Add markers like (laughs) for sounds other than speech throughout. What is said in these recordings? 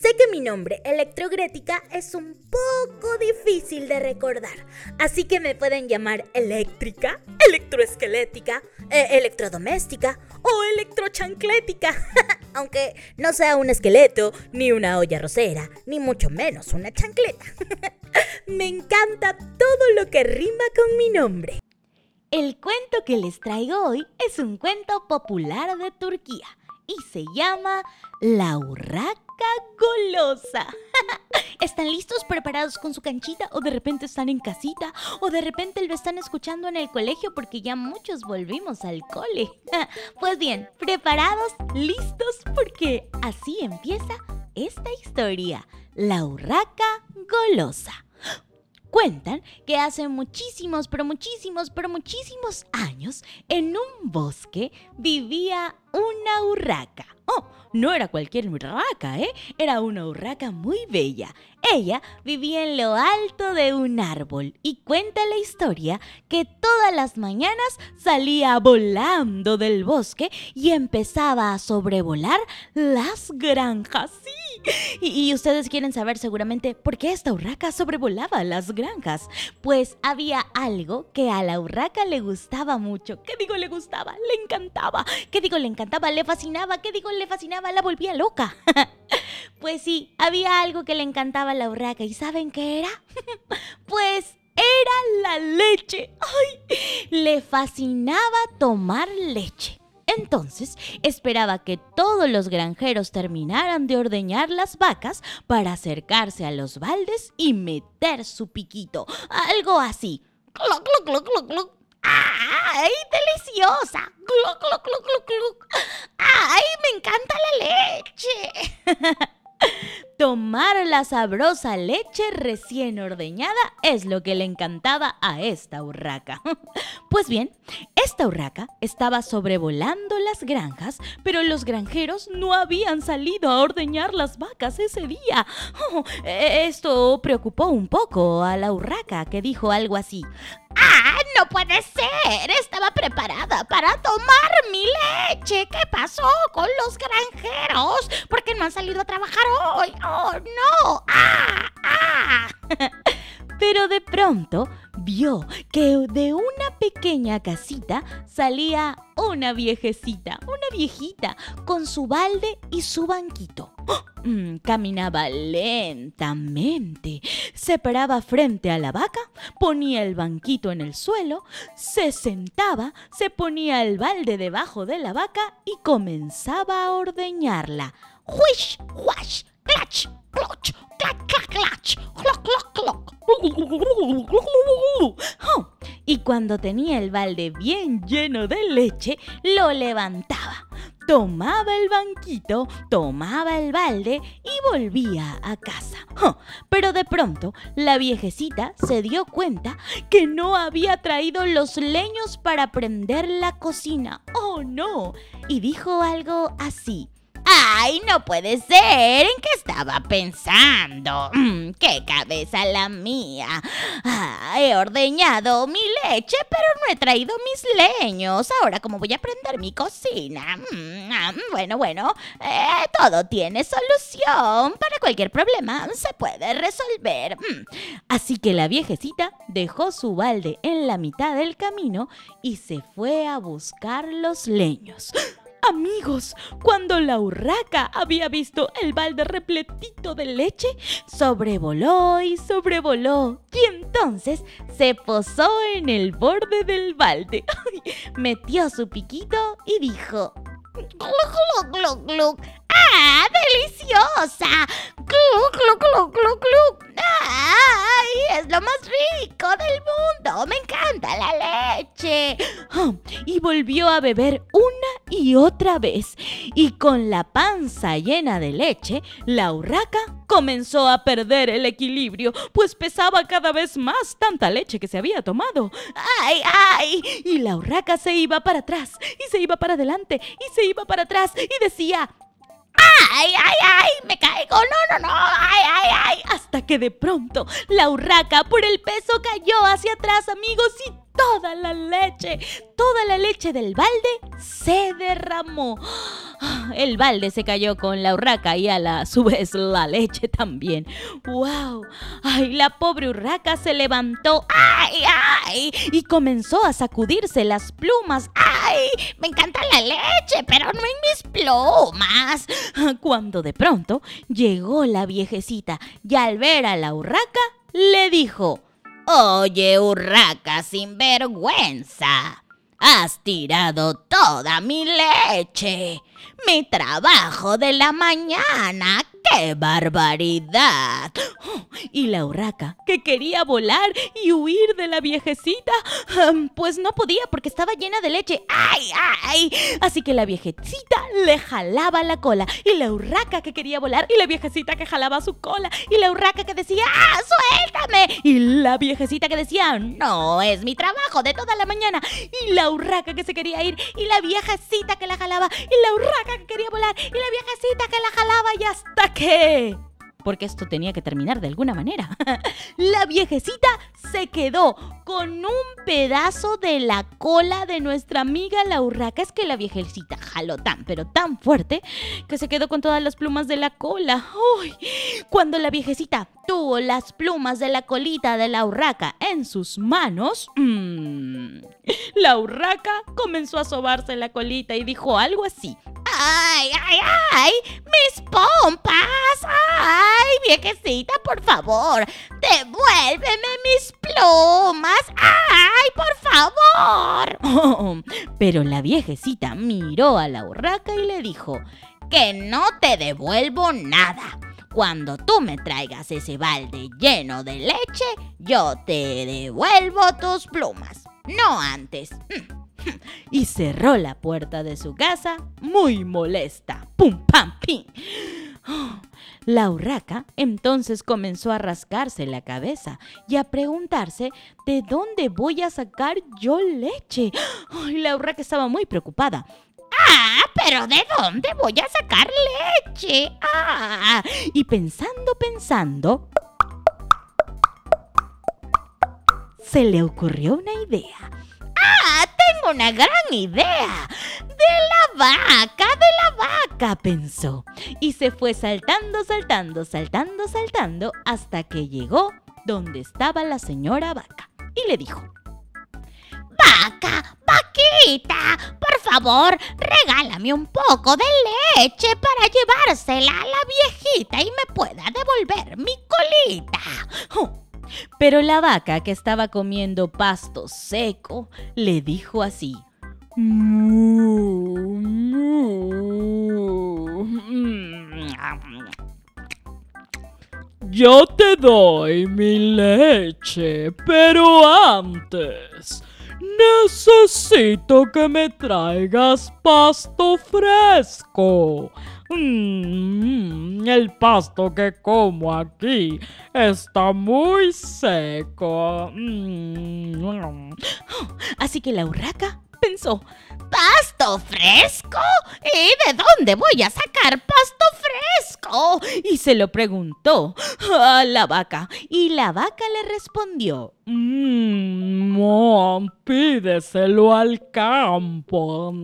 sé que mi nombre, Electrogrética, es un poco difícil de recordar, así que me pueden llamar eléctrica, electroesquelética, eh, electrodoméstica o electrochanclética, (laughs) aunque no sea un esqueleto, ni una olla rosera, ni mucho menos una chancleta. (laughs) me encanta todo lo que rima con mi nombre. El cuento que les traigo hoy es un cuento popular de Turquía y se llama La urraca golosa. (laughs) ¿Están listos, preparados con su canchita? ¿O de repente están en casita? ¿O de repente lo están escuchando en el colegio porque ya muchos volvimos al cole? (laughs) Pues bien, preparados, listos, porque así empieza esta historia. La urraca golosa. Cuentan que hace muchísimos, pero muchísimos, pero muchísimos años, en un bosque vivía una urraca. Oh, no era cualquier urraca, ¿eh? Era una urraca muy bella. Ella vivía en lo alto de un árbol y cuenta la historia que todas las mañanas salía volando del bosque y empezaba a sobrevolar las granjas. Sí. Y, y ustedes quieren saber seguramente por qué esta urraca sobrevolaba las granjas. Pues había algo que a la urraca le gustaba mucho. ¿Qué digo le gustaba? Le encantaba. ¿Qué digo le encantaba? Le fascinaba. ¿Qué digo le fascinaba? La volvía loca. (laughs) pues sí, había algo que le encantaba a la urraca. ¿Y saben qué era? (laughs) pues era la leche. ¡Ay! Le fascinaba tomar leche. Entonces esperaba que todos los granjeros terminaran de ordeñar las vacas para acercarse a los baldes y meter su piquito. Algo así. ¡Ay, deliciosa! ¡Cluc, cluc, cluc, cluc, cluc! ¡Ay, me encanta la leche! (laughs) Tomar la sabrosa leche recién ordeñada es lo que le encantaba a esta urraca. (laughs) Pues bien, esta urraca estaba sobrevolando las granjas, pero los granjeros no habían salido a ordeñar las vacas ese día. (laughs) Esto preocupó un poco a la urraca, que dijo algo así. ¡Ah, no puede ser! Estaba preparada para tomar mi leche. ¿Qué pasó con los granjeros? ¿Por qué no han salido a trabajar hoy? ¡Oh, no! ¡Ah! ¡Ah! (laughs) Pero de pronto vio que de una pequeña casita salía una viejecita, una viejita, con su balde y su banquito. Mm, caminaba lentamente, se paraba frente a la vaca, ponía el banquito en el suelo, se sentaba, se ponía el balde debajo de la vaca y comenzaba a ordeñarla. ¡Huish! ¡Huash! ¡Clach! ¡Cloch! ¡Clac, clac, clach! ¡Cloc, cloc, cloc! Y cuando tenía el balde bien lleno de leche, lo levantaba. Tomaba el banquito, tomaba el balde y volvía a casa. Pero de pronto la viejecita se dio cuenta que no había traído los leños para prender la cocina. ¡Oh no! Y dijo algo así. ¡Ay, no puede ser! ¿En qué estaba pensando? Mm, ¡Qué cabeza la mía! He ordeñado mi leche, pero no he traído mis leños. Ahora, ¿cómo voy a prender mi cocina? Mm, ah, bueno, bueno, eh, todo tiene solución. Para cualquier problema se puede resolver. Mm. Así que la viejecita dejó su balde en la mitad del camino y se fue a buscar los leños. Amigos, cuando la urraca había visto el balde repletito de leche, sobrevoló y sobrevoló. Y entonces se posó en el borde del balde, (laughs) metió su piquito y dijo... ¡Gluc, gluc, gluc, ¡Ah, deliciosa! ¡Gluc, gluc, gluc, gluc, gluc! ¡Ay, es lo más rico del mundo! ¡Me encanta la leche! y volvió a beber una y otra vez. Y con la panza llena de leche, la urraca comenzó a perder el equilibrio, pues pesaba cada vez más tanta leche que se había tomado. ¡Ay, ay! Y la urraca se iba para atrás, y se iba para adelante, y se iba para atrás, y decía, ¡Ay, ay, ay! ¡Me caigo! ¡No, no, no! ¡Ay, ay, ay! Hasta que de pronto la urraca por el peso cayó hacia atrás, amigos, y toda la leche, toda la leche del balde se derramó. (gasps) El balde se cayó con la urraca y a la su vez la leche también. ¡Wow! ¡Ay, la pobre urraca se levantó! ¡Ay, ay! Y comenzó a sacudirse las plumas. ¡Ay! Me encanta la leche, pero no en mis plumas. (gasps) Cuando de pronto llegó la viejecita y al ver a la urraca le dijo: Oye, urraca sin vergüenza. Has tirado toda mi leche. Mi trabajo de la mañana. ¡Qué barbaridad! y la urraca, que quería volar y huir de la viejecita, pues no podía porque estaba llena de leche. ¡Ay, ay! Así que la viejecita le jalaba la cola. Y la urraca que quería volar y la viejecita que jalaba su cola. Y la urraca que decía, ¡ah, suéltame! Y la viejecita que decía, no, es mi trabajo de toda la mañana. Y la urraca que se quería ir y la viejecita que la jalaba. Y la urraca que quería volar y la viejecita que la jalaba y hasta que porque esto tenía que terminar de alguna manera. (laughs) la viejecita se quedó con un pedazo de la cola de nuestra amiga la urraca. Es que la viejecita jaló tan, pero tan fuerte, que se quedó con todas las plumas de la cola. ¡Uy! Cuando la viejecita tuvo las plumas de la colita de la urraca en sus manos, mmm, la urraca comenzó a sobarse la colita y dijo algo así. ¡Ay, ay, ay! ¡Mis pompas! ¡Ay, viejecita, por favor! ¡Devuélveme mis plumas! ¡Ay, por favor! (laughs) pero la viejecita miró a la urraca y le dijo que no te devuelvo nada. Cuando tú me traigas ese balde lleno de leche, yo te devuelvo tus plumas. No antes. Y cerró la puerta de su casa muy molesta. ¡Pum, pam, pim! La urraca entonces comenzó a rascarse la cabeza y a preguntarse de dónde voy a sacar yo leche. la urraca estaba muy preocupada. Ah, pero ¿de dónde voy a sacar leche? Ah. Y pensando, pensando, se le ocurrió una idea tengo una gran idea. De la vaca, de la vaca, pensó. Y se fue saltando, saltando, saltando, saltando hasta que llegó donde estaba la señora vaca. Y le dijo, Vaca, vaquita, por favor, regálame un poco de leche para llevársela a la viejita y me pueda devolver mi colita. Pero la vaca que estaba comiendo pasto seco le dijo así. Yo te doy mi leche, pero antes necesito que me traigas pasto fresco. Mm, el pasto que como aquí está muy seco. Mm. Así que la urraca pensó, ¿pasto fresco? ¿Y de dónde voy a sacar pasto fresco? Y se lo preguntó a la vaca. Y la vaca le respondió, Mmm, pídeselo al campo.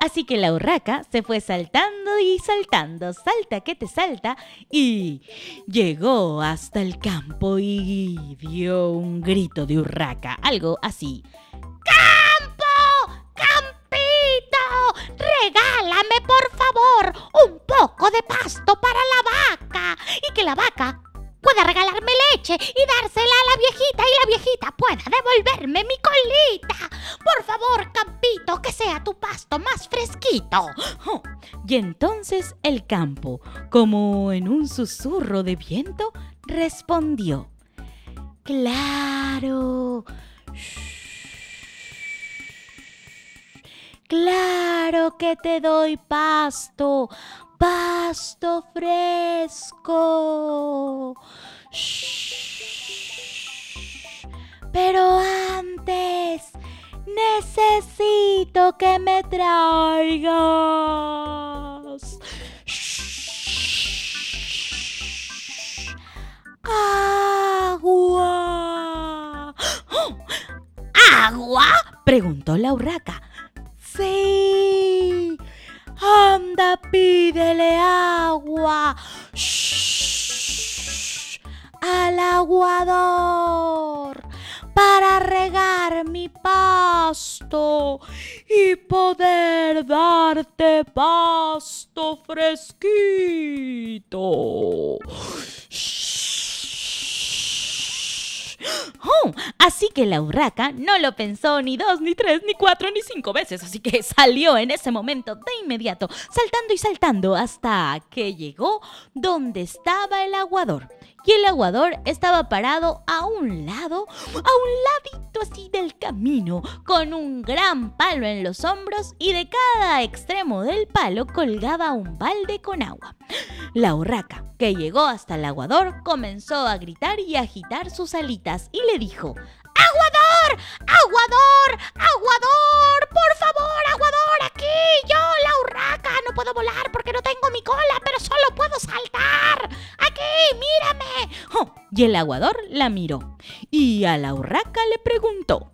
Así que la urraca se fue saltando y saltando, salta que te salta, y llegó hasta el campo y dio un grito de urraca, algo así. ¡Campo! ¡Campito! Regálame por favor un poco de pasto para la vaca y que la vaca pueda regalarme leche y dársela a la viejita y la viejita pueda devolverme mi colita. Por favor, Campito, que sea tu pasto más fresquito. Y entonces el campo, como en un susurro de viento, respondió. Claro. Claro que te doy pasto, pasto fresco. Pero antes necesito que me traigas. Agua. (gasps) ¿Agua? preguntó la urraca. Sí. Anda, pídele agua. Shh. Al aguador para regar mi pasto y poder darte pasto fresquito. Oh, así que la urraca no lo pensó ni dos, ni tres, ni cuatro, ni cinco veces, así que salió en ese momento de inmediato, saltando y saltando hasta que llegó donde estaba el aguador. Y el aguador estaba parado a un lado, a un ladito así del camino, con un gran palo en los hombros y de cada extremo del palo colgaba un balde con agua. La urraca, que llegó hasta el aguador, comenzó a gritar y agitar sus alitas y le dijo, ¡Aguador! ¡Aguador! ¡Aguador! ¡Por favor, aguador! ¡Aquí! Yo, la urraca, no puedo volar porque no tengo mi cola, pero solo puedo saltar. ¡Aquí! ¡Mírame! Oh, y el aguador la miró y a la urraca le preguntó,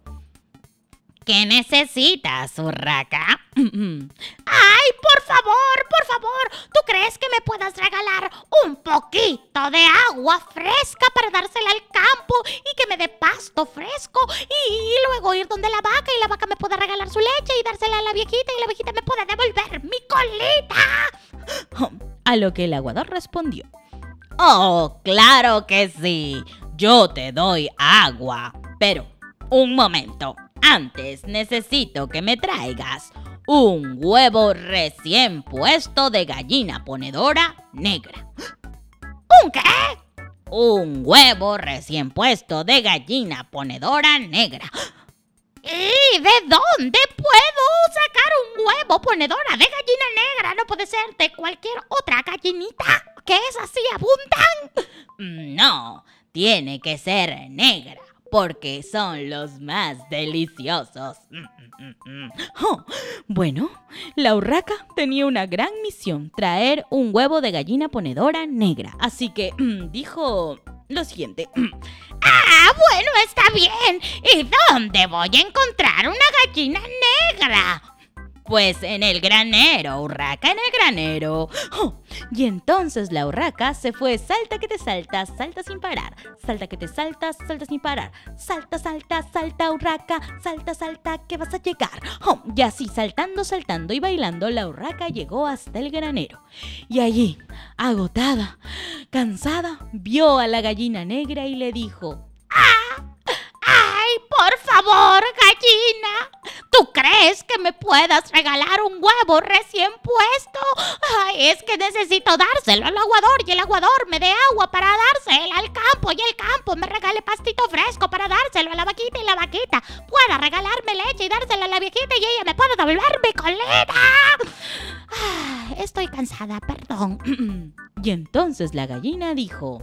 ¿Qué necesitas, urraca? ¡Ay, por favor, por favor! ¿Tú crees que me puedas regalar un poquito de agua fresca para dársela al campo y que me dé pasto fresco y, luego ir donde la vaca y la vaca me pueda regalar su leche y dársela a la viejita y la viejita me pueda devolver mi colita? A lo que el aguador respondió. Oh, claro que sí. Yo te doy agua. Pero, un momento. Antes necesito que me traigas un huevo recién puesto de gallina ponedora negra. ¿Un qué? Un huevo recién puesto de gallina ponedora negra. ¿Y de dónde puedo sacar un huevo ponedora de gallina negra? No puede ser de cualquier otra gallinita que es así abundan. No, tiene que ser negra porque son los más deliciosos. Oh, bueno, la urraca tenía una gran misión, traer un huevo de gallina ponedora negra. Así que dijo lo siguiente. Ah, bueno, está bien. ¿Y dónde voy a encontrar una gallina negra? Pues en el granero, urraca en el granero. Oh, y entonces la urraca se fue salta que te salta, salta sin parar. Salta que te salta, salta sin parar. Salta, salta, salta, urraca, salta, salta, que vas a llegar. Oh, y así saltando, saltando y bailando, la urraca llegó hasta el granero. Y allí, agotada, cansada, vio a la gallina negra y le dijo, ¡Ah! ¡Ay, por favor, gallina! ¿Tú crees que me puedas regalar un huevo recién puesto? Ay, es que necesito dárselo al aguador y el aguador me dé agua para dárselo al campo y el campo me regale pastito fresco para dárselo a la vaquita y la vaquita pueda regalarme leche y dársela a la viejita y ella me pueda devolver mi coleta. Ay, estoy cansada, perdón. (clears throat) y entonces la gallina dijo...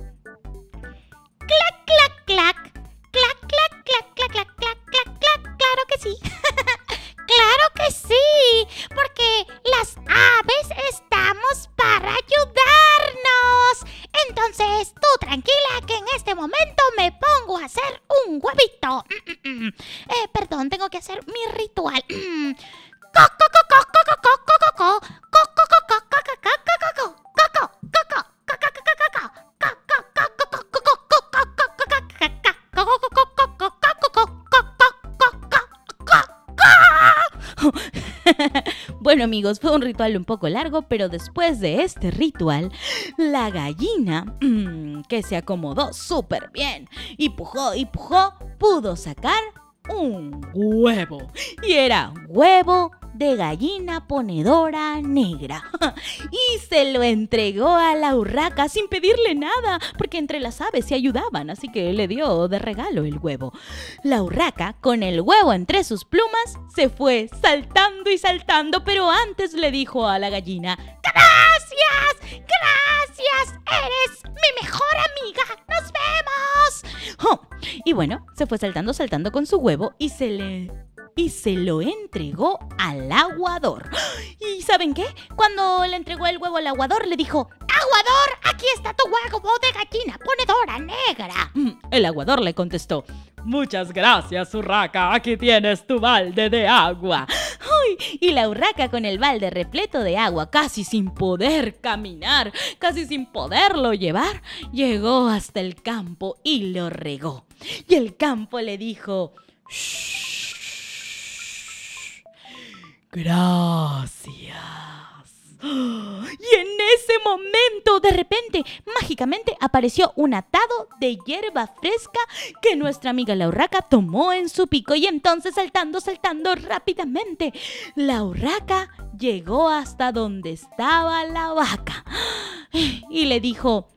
Bueno amigos, fue un ritual un poco largo, pero después de este ritual, la gallina, mm, que se acomodó súper bien y pujó y pujó, pudo sacar un huevo. Y era huevo de gallina ponedora negra. (laughs) y se lo entregó a la urraca sin pedirle nada, porque entre las aves se ayudaban, así que le dio de regalo el huevo. La urraca, con el huevo entre sus plumas, se fue saltando y saltando, pero antes le dijo a la gallina, ¡Gracias! ¡Gracias! ¡Eres mi mejor amiga! ¡Nos vemos! (laughs) Y bueno, se fue saltando, saltando con su huevo y se le y se lo entregó al aguador. (gasps) ¿Y saben qué? Cuando le entregó el huevo al aguador, le dijo, ¡Aguador! Aquí está tu huevo de gallina ponedora negra. Mm, el aguador le contestó, Muchas gracias, urraca. Aquí tienes tu balde de agua. (gasps) Y la urraca con el balde repleto de agua, casi sin poder caminar, casi sin poderlo llevar, llegó hasta el campo y lo regó. Y el campo le dijo, ¡Shh! Gracias. (gasps) Y en ese momento, de repente, mágicamente apareció un atado de hierba fresca que nuestra amiga la urraca tomó en su pico y entonces saltando, saltando rápidamente, la urraca llegó hasta donde estaba la vaca (gasps) y le dijo,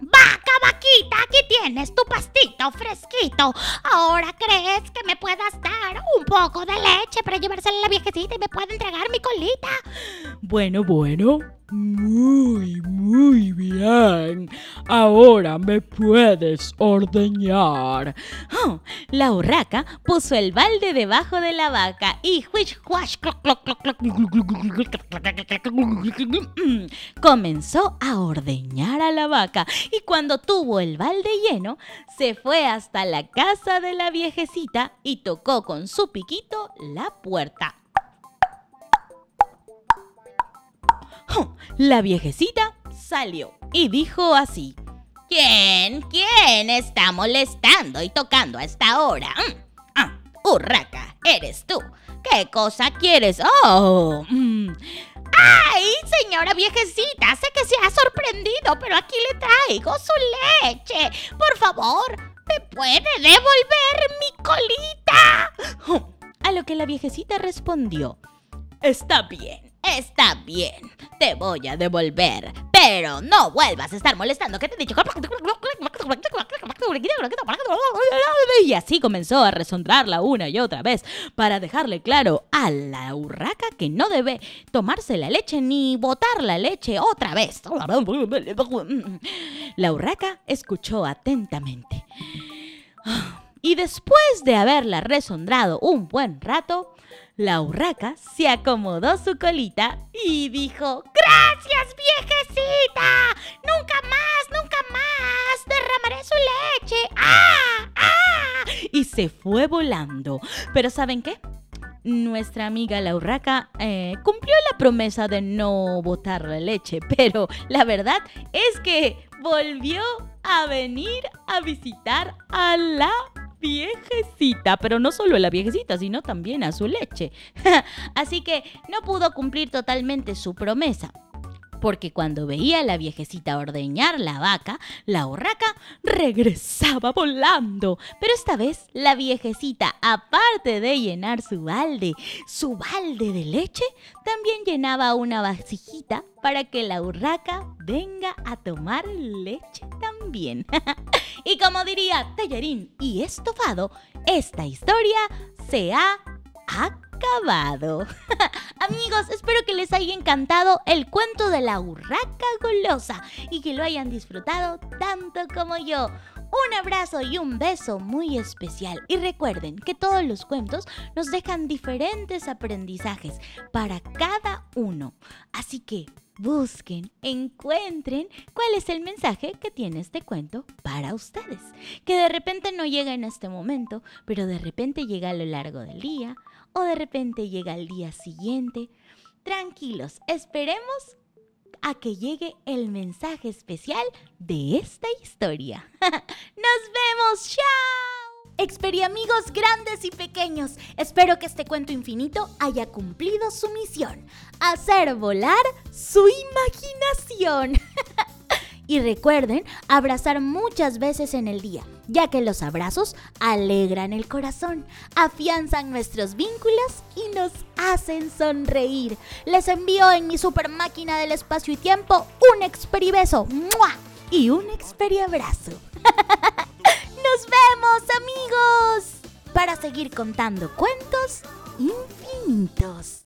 Vaca, vaquita, aquí tienes tu pastito fresquito. Ahora crees que me puedas dar un poco de leche para llevársela a la viejecita y me pueda entregar mi colita. Bueno, bueno, muy, muy bien. Ahora me puedes ordeñar. Oh, la urraca puso el balde debajo de la vaca y comenzó a ordeñar a la vaca. Y cuando tuvo el balde lleno, se fue hasta la casa de la viejecita y tocó con su piquito la puerta. La viejecita salió y dijo así. ¿Quién? ¿Quién está molestando y tocando a esta hora? Mm, ah, eres tú. ¿Qué cosa quieres? Oh. Mm. ¡Ay, señora viejecita! Sé que se ha sorprendido, pero aquí le traigo su leche. Por favor, ¿me puede devolver mi colita? Oh, a lo que la viejecita respondió. Está bien. Está bien, te voy a devolver, pero no vuelvas a estar molestando que te he dicho. (laughs) Y así comenzó a resondrarla una y otra vez para dejarle claro a la urraca que no debe tomarse la leche ni botar la leche otra vez. La urraca escuchó atentamente. Y después de haberla resondrado un buen rato, la urraca se acomodó su colita y dijo, ¡Gracias, viejecita! ¡Nunca más, nunca más! ¡Derramaré su leche! ¡Ah! ¡Ah! Y se fue volando. Pero ¿saben qué? nuestra amiga la urraca eh, cumplió la promesa de no botar la leche, pero la verdad es que volvió a venir a visitar a la viejecita, pero no solo a la viejecita, sino también a su leche. (laughs) Así que no pudo cumplir totalmente su promesa. Porque cuando veía a la viejecita ordeñar la vaca, la urraca regresaba volando. Pero esta vez la viejecita, aparte de llenar su balde, su balde de leche, también llenaba una vasijita para que la urraca venga a tomar leche también. (laughs) y como diría Tallerín y Estofado, esta historia se ha acabado. (laughs) Amigos, espero que les haya encantado el cuento de la urraca golosa y que lo hayan disfrutado tanto como yo. Un abrazo y un beso muy especial. Y recuerden que todos los cuentos nos dejan diferentes aprendizajes para cada uno. Así que busquen, encuentren cuál es el mensaje que tiene este cuento para ustedes. Que de repente no llega en este momento, pero de repente llega a lo largo del día o de repente llega al día siguiente. Tranquilos, esperemos a que llegue el mensaje especial de esta historia. (laughs) ¡Nos vemos! ¡Chao! Experi amigos grandes y pequeños, espero que este cuento infinito haya cumplido su misión, hacer volar su imaginación. (laughs) y recuerden abrazar muchas veces en el día ya que los abrazos alegran el corazón, afianzan nuestros vínculos y nos hacen sonreír. Les envío en mi super máquina del espacio y tiempo un experibeso y un experiabrazo. (laughs) ¡Nos vemos, amigos! Para seguir contando cuentos infinitos.